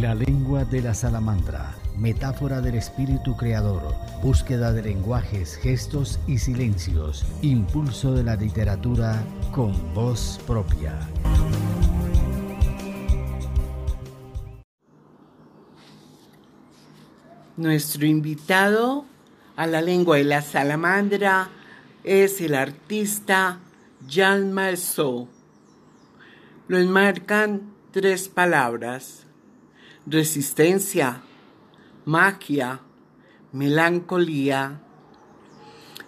La lengua de la salamandra, metáfora del espíritu creador, búsqueda de lenguajes, gestos y silencios, impulso de la literatura con voz propia. Nuestro invitado a la lengua de la salamandra es el artista Jean Marceau. Lo enmarcan tres palabras, resistencia, magia, melancolía.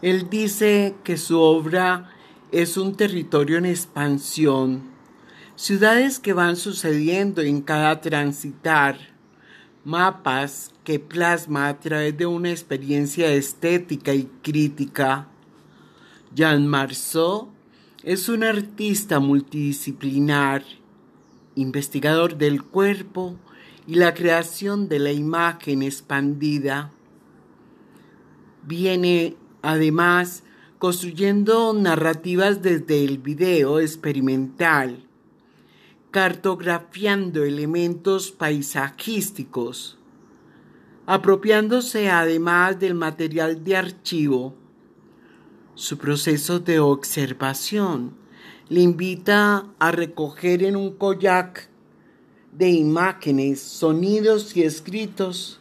Él dice que su obra es un territorio en expansión, ciudades que van sucediendo en cada transitar, mapas que plasma a través de una experiencia estética y crítica. Jean Marceau es un artista multidisciplinar, investigador del cuerpo y la creación de la imagen expandida. Viene además construyendo narrativas desde el video experimental, cartografiando elementos paisajísticos, apropiándose además del material de archivo. Su proceso de observación le invita a recoger en un koyak de imágenes, sonidos y escritos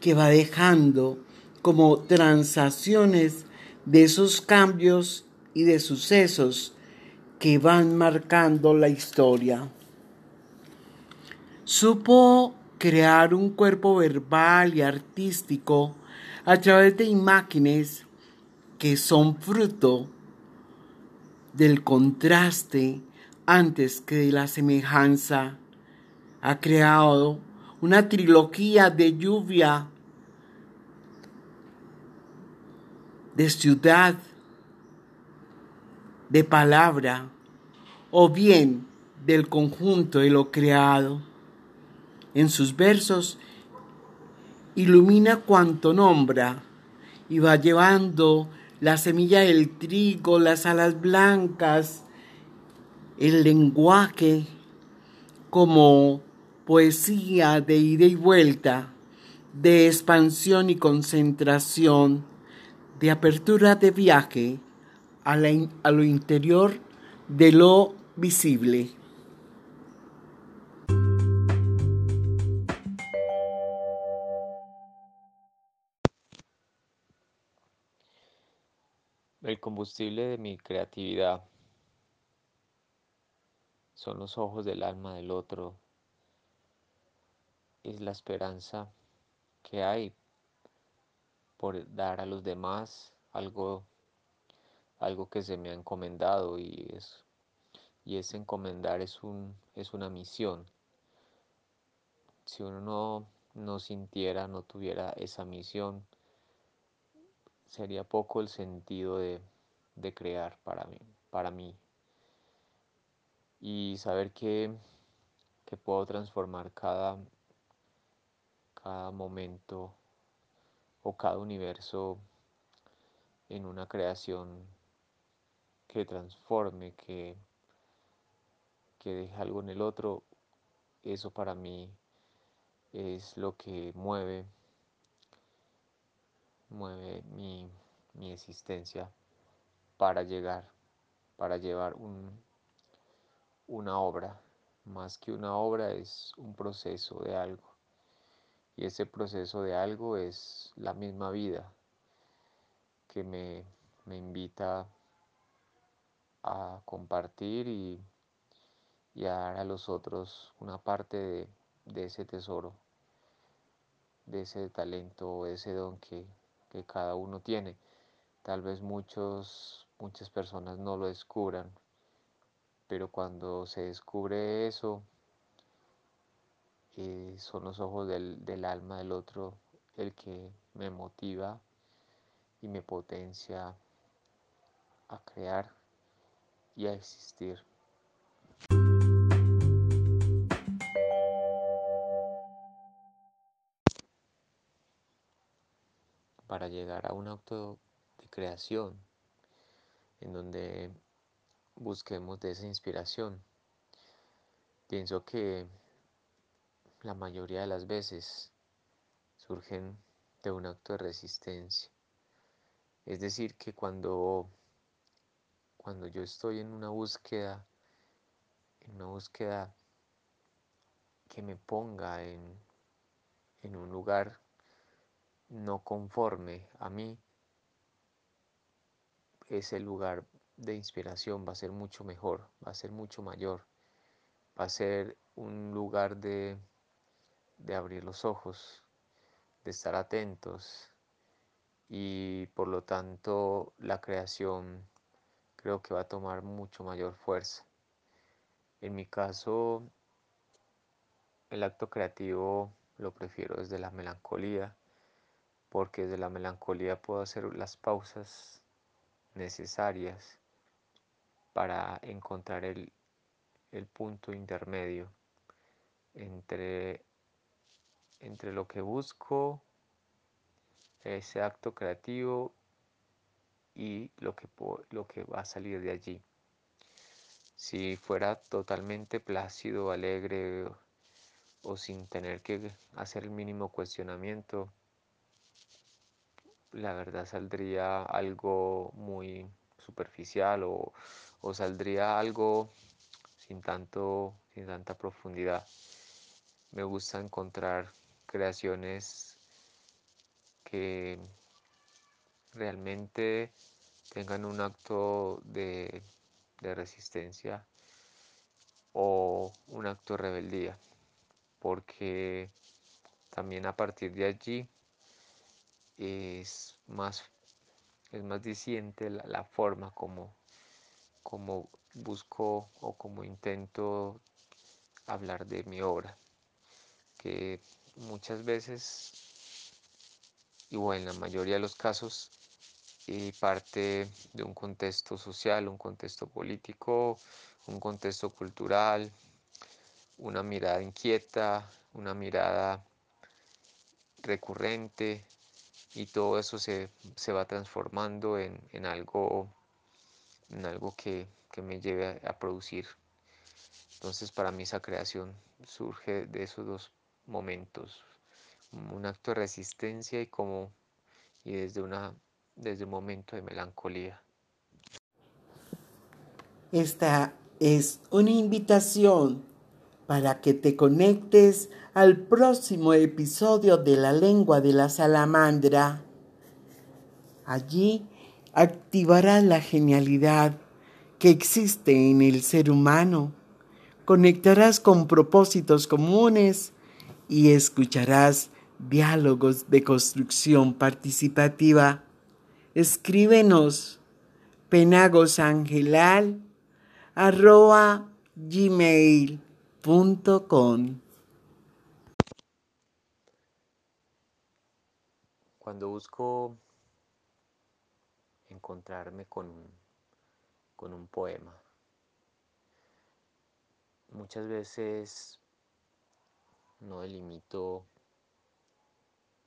que va dejando como transacciones de esos cambios y de sucesos que van marcando la historia. Supo crear un cuerpo verbal y artístico a través de imágenes que son fruto del contraste antes que de la semejanza. Ha creado una trilogía de lluvia, de ciudad, de palabra, o bien del conjunto de lo creado. En sus versos ilumina cuanto nombra y va llevando la semilla del trigo, las alas blancas, el lenguaje como poesía de ida y vuelta, de expansión y concentración, de apertura de viaje a, a lo interior de lo visible. El combustible de mi creatividad son los ojos del alma del otro, es la esperanza que hay por dar a los demás algo, algo que se me ha encomendado y es y ese encomendar es un es una misión. Si uno no, no sintiera, no tuviera esa misión, sería poco el sentido de, crear para mí, para mí. Y saber que, que puedo transformar cada, cada momento o cada universo en una creación que transforme, que, que deje algo en el otro, eso para mí es lo que mueve mueve mi, existencia para llegar, para llevar un, una obra. Más que una obra es un proceso de algo. Y ese proceso de algo es la misma vida que me, invita a compartir y, a dar a los otros una parte de, de ese tesoro, de ese talento, de ese don que, que cada uno tiene. Tal vez muchos, muchas personas no lo descubran, pero cuando se descubre eso, son los ojos del, del alma del otro el que me motiva y me potencia a crear y a existir. para llegar a un acto de creación en donde busquemos de esa inspiración. Pienso que la mayoría de las veces surgen de un acto de resistencia. Es decir, que cuando, cuando yo estoy en una búsqueda, en una búsqueda que me ponga en, en un lugar no conforme a mí, ese lugar de inspiración va a ser mucho mejor, va a ser mucho mayor, va a ser un lugar de, de abrir los ojos, de estar atentos y por lo tanto la creación creo que va a tomar mucho mayor fuerza. En mi caso, el acto creativo lo prefiero desde la melancolía, porque desde la melancolía puedo hacer las pausas necesarias para encontrar el, el punto intermedio entre, entre lo que busco, ese acto creativo y lo que, lo que va a salir de allí. Si fuera totalmente plácido, alegre o sin tener que hacer el mínimo cuestionamiento, la verdad saldría algo muy superficial o, o saldría algo sin, tanto, sin tanta profundidad. Me gusta encontrar creaciones que realmente tengan un acto de, de resistencia o un acto de rebeldía, porque también a partir de allí es más, es más diciente la, la forma como, como busco o como intento hablar de mi obra, que muchas veces, y bueno, en la mayoría de los casos, y parte de un contexto social, un contexto político, un contexto cultural, una mirada inquieta, una mirada recurrente y todo eso se, se va transformando en, en, algo, en algo que, que me lleve a producir. Entonces para mí esa creación surge de esos dos momentos, un acto de resistencia y como y desde una desde un momento de melancolía. Esta es una invitación para que te conectes al próximo episodio de la lengua de la salamandra. Allí activarás la genialidad que existe en el ser humano, conectarás con propósitos comunes y escucharás diálogos de construcción participativa. Escríbenos penagosangelal Cuando busco encontrarme con con un poema, muchas veces no delimito,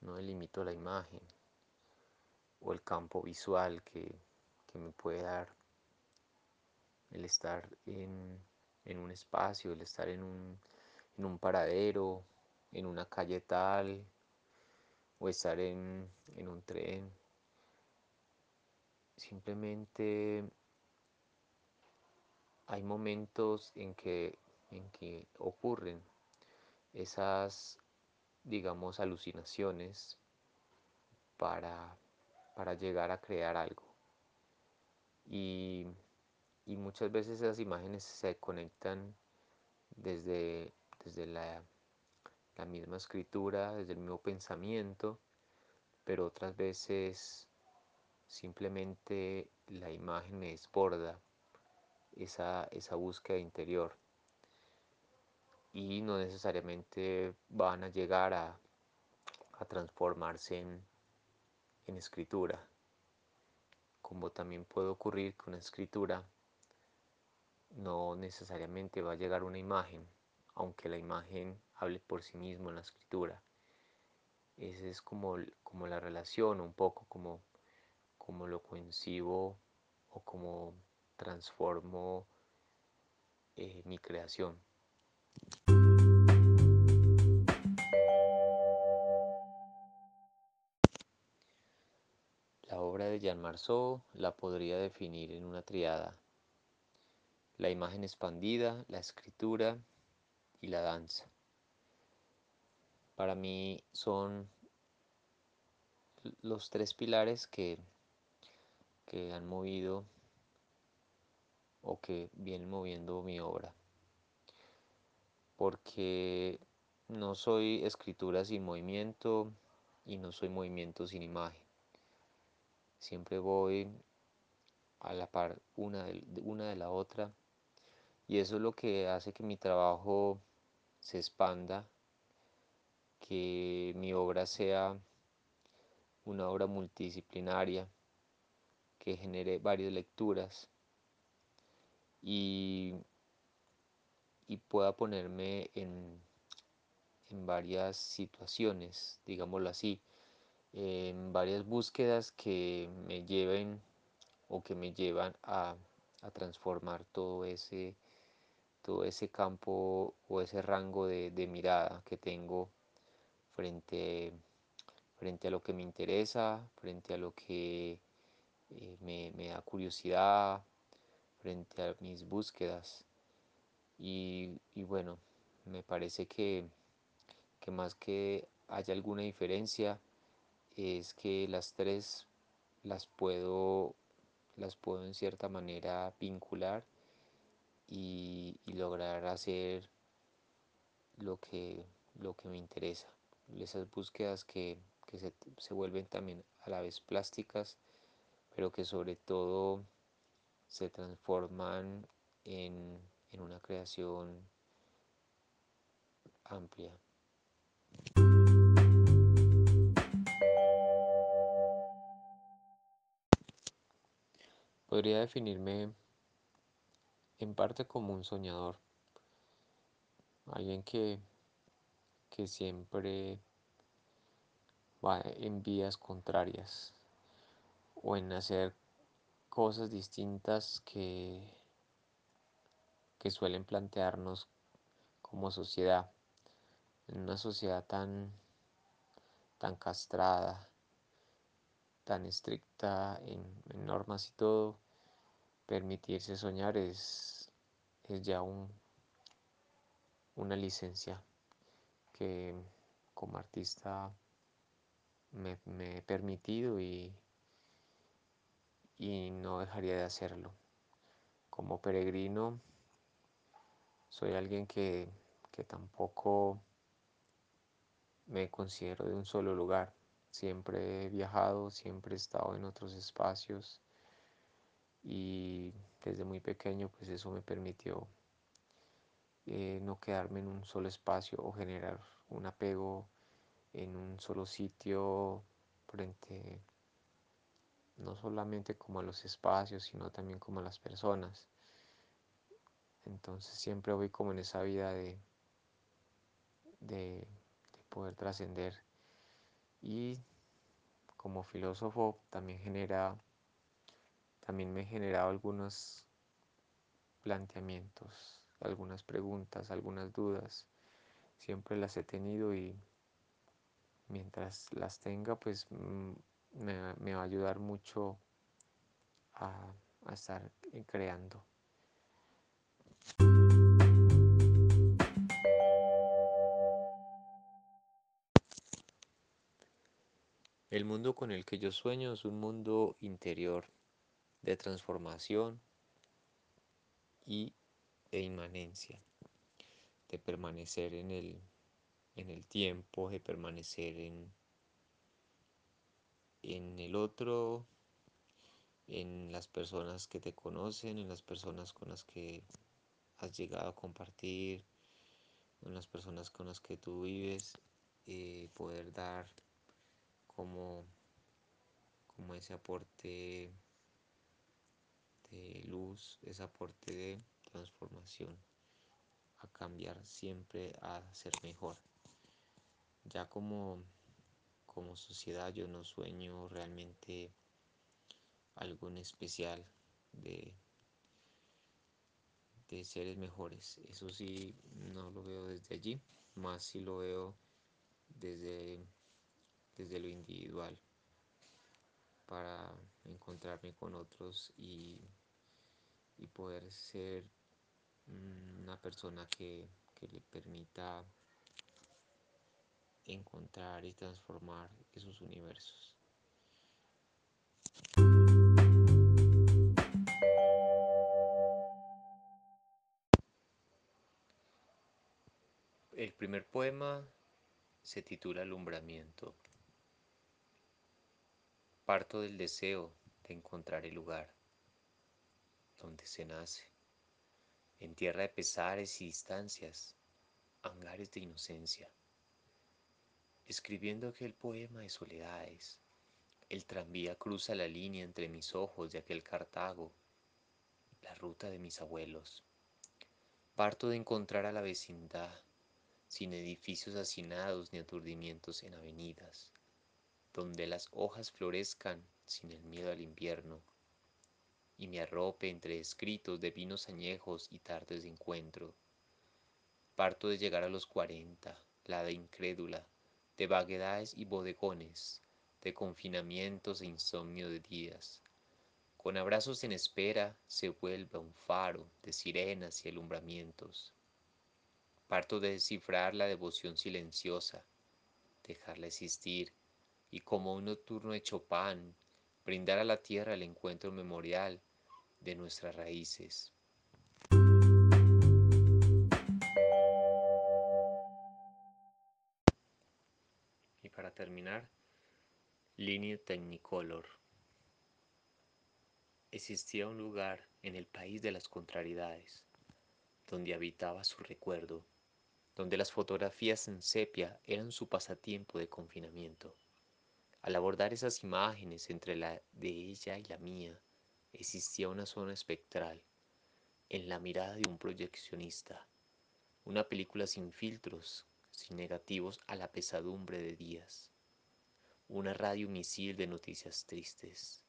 no delimito la imagen o el campo visual que, que me puede dar el estar en, en, un espacio, el estar en un, en un paradero, en una calle tal, o estar en, en un tren. Simplemente hay momentos en que, en que ocurren esas, digamos, alucinaciones para para llegar a crear algo. Y, y muchas veces esas imágenes se conectan desde, desde la, la misma escritura, desde el mismo pensamiento, pero otras veces simplemente la imagen me desborda esa, esa búsqueda interior y no necesariamente van a llegar a, a transformarse en, escritura, como también puede ocurrir con escritura no necesariamente va a llegar una imagen, aunque la imagen hable por sí mismo en la escritura. Esa es como, como la relación, un poco como, como lo concibo o como transformo eh, mi creación. La obra de Jean Marceau la podría definir en una triada, la imagen expandida, la escritura y la danza. Para mí son los tres pilares que, que han movido o que vienen moviendo mi obra. Porque no soy escritura sin movimiento y no soy movimiento sin imagen. Siempre voy a la par una de, una de la otra y eso es lo que hace que mi trabajo se expanda, que mi obra sea una obra multidisciplinaria, que genere varias lecturas y, y pueda ponerme en, en varias situaciones, digámoslo así, en varias búsquedas que me lleven o que me llevan a, a transformar todo ese, todo ese campo o ese rango de, de mirada que tengo frente, frente a lo que me interesa, frente a lo que eh, me, me, da curiosidad, frente a mis búsquedas. Y, y bueno, me parece que, que más que haya alguna diferencia, es que las tres las puedo, las puedo en cierta manera vincular y, lograr hacer lo que, lo que me interesa. Esas búsquedas que, que se, se, vuelven también a la vez plásticas, pero que sobre todo se transforman en, en una creación amplia. Podría definirme en parte como un soñador, alguien que, que siempre va en vías contrarias o en hacer cosas distintas que, que suelen plantearnos como sociedad, en una sociedad tan, tan castrada, tan estricta en, en, normas y todo, permitirse soñar es, es ya un, una licencia que como artista me, me he permitido y, y no dejaría de hacerlo. Como peregrino soy alguien que, que tampoco me considero de un solo lugar. Siempre he viajado, siempre he estado en otros espacios y desde muy pequeño pues eso me permitió eh, no quedarme en un solo espacio o generar un apego en un solo sitio frente no solamente como a los espacios sino también como a las personas entonces siempre voy como en esa vida de, de, de poder trascender. Y como filósofo también genera también me he generado algunos planteamientos algunas preguntas algunas dudas. Siempre las he tenido y mientras las tenga pues me, me va a ayudar mucho a, a estar creando El mundo con el que yo sueño es un mundo interior de transformación y de inmanencia, de permanecer en el, en el tiempo, de permanecer en, en el otro, en las personas que te conocen, en las personas con las que has llegado a compartir, en las personas con las que tú vives, eh, poder dar como, como ese aporte de luz, ese aporte de transformación, a cambiar siempre, a ser mejor. Ya como, como sociedad yo no sueño realmente algo especial de, de seres mejores. Eso sí, no lo veo desde allí, más si lo veo desde desde lo individual para encontrarme con otros y, y poder ser una persona que, que le permita encontrar y transformar esos universos. El primer poema se titula Alumbramiento. Parto del deseo de encontrar el lugar donde se nace, en tierra de pesares y distancias, hangares de inocencia. Escribiendo aquel poema de soledades, el tranvía cruza la línea entre mis ojos de aquel Cartago, la ruta de mis abuelos. Parto de encontrar a la vecindad, sin edificios hacinados ni aturdimientos en avenidas, donde las hojas florezcan sin el miedo al invierno, y me arrope entre escritos de vinos añejos y tardes de encuentro. Parto de llegar a los cuarenta, la de incrédula, de vaguedades y bodegones, de confinamientos e insomnio de días. Con abrazos en espera se vuelve un faro de sirenas y alumbramientos. Parto de descifrar la devoción silenciosa, dejarla existir y como un nocturno de Chopin, brindar a la tierra el encuentro memorial de nuestras raíces. para terminar, línea Technicolor. Existía un lugar en el país de las contrariedades, donde habitaba su recuerdo, donde las fotografías en sepia eran su pasatiempo de confinamiento. Al abordar esas imágenes entre la de ella y la mía, existía una zona espectral, en la mirada de un proyeccionista, una película sin filtros sin negativos a la pesadumbre de días. Una radio misil de noticias tristes.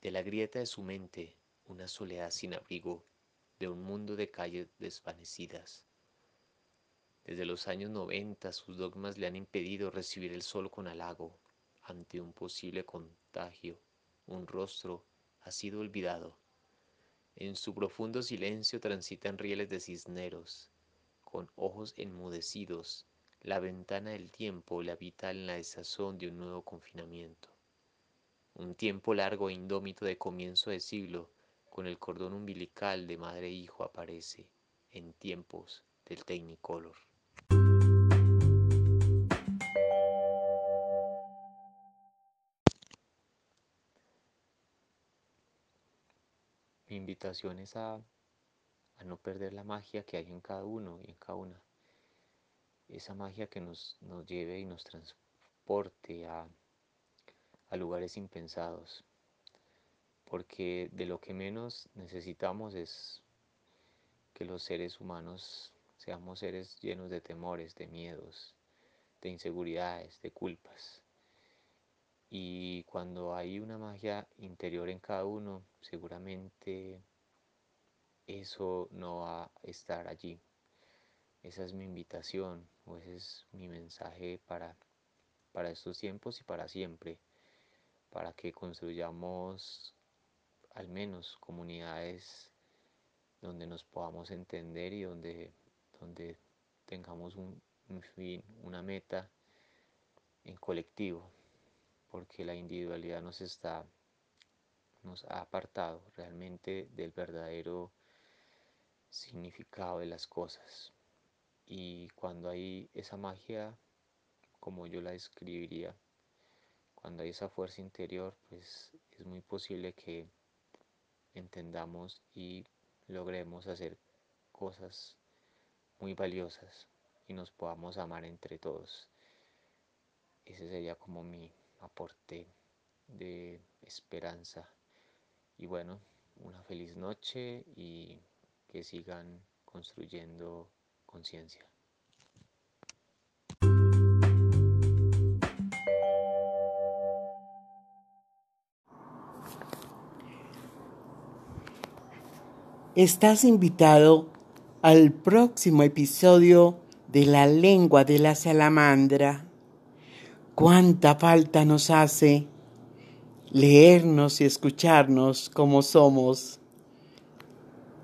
De la grieta de su mente, una soledad sin abrigo, de un mundo de calles desvanecidas. Desde los años 90 sus dogmas le han impedido recibir el sol con halago ante un posible contagio. Un rostro ha sido olvidado. En su profundo silencio transitan rieles de cisneros, con ojos enmudecidos, la ventana del tiempo le habita en la desazón de un nuevo confinamiento. Un tiempo largo e indómito de comienzo de siglo, con el cordón umbilical de madre e hijo aparece en tiempos del Technicolor. Mi invitación es a no perder la magia que hay en cada uno y en cada una. Esa magia que nos, nos lleve y nos transporte a lugares impensados. Porque de lo que menos necesitamos es que los seres humanos seamos seres llenos de temores, de miedos, de inseguridades, de culpas. Y cuando hay una magia interior en cada uno, seguramente eso no va a estar allí. Esa es mi invitación o ese es mi mensaje para, para estos tiempos y para siempre, para que construyamos al menos comunidades donde nos podamos entender y donde, donde tengamos un, fin, una meta en colectivo, porque la individualidad nos está nos ha apartado realmente del verdadero significado de las cosas. Y cuando hay esa magia, como yo la describiría, cuando hay esa fuerza interior, pues es muy posible que entendamos y logremos hacer cosas muy valiosas y nos podamos amar entre todos. Ese sería como mi aporte de esperanza. Y bueno, una feliz noche y que sigan construyendo conciencia. Estás invitado al próximo episodio de La lengua de la salamandra. ¿Cuánta falta nos hace leernos y escucharnos como somos,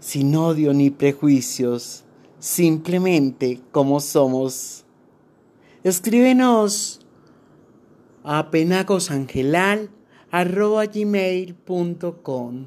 sin odio ni prejuicios, simplemente como somos. Escríbenos a penagosangelal.com.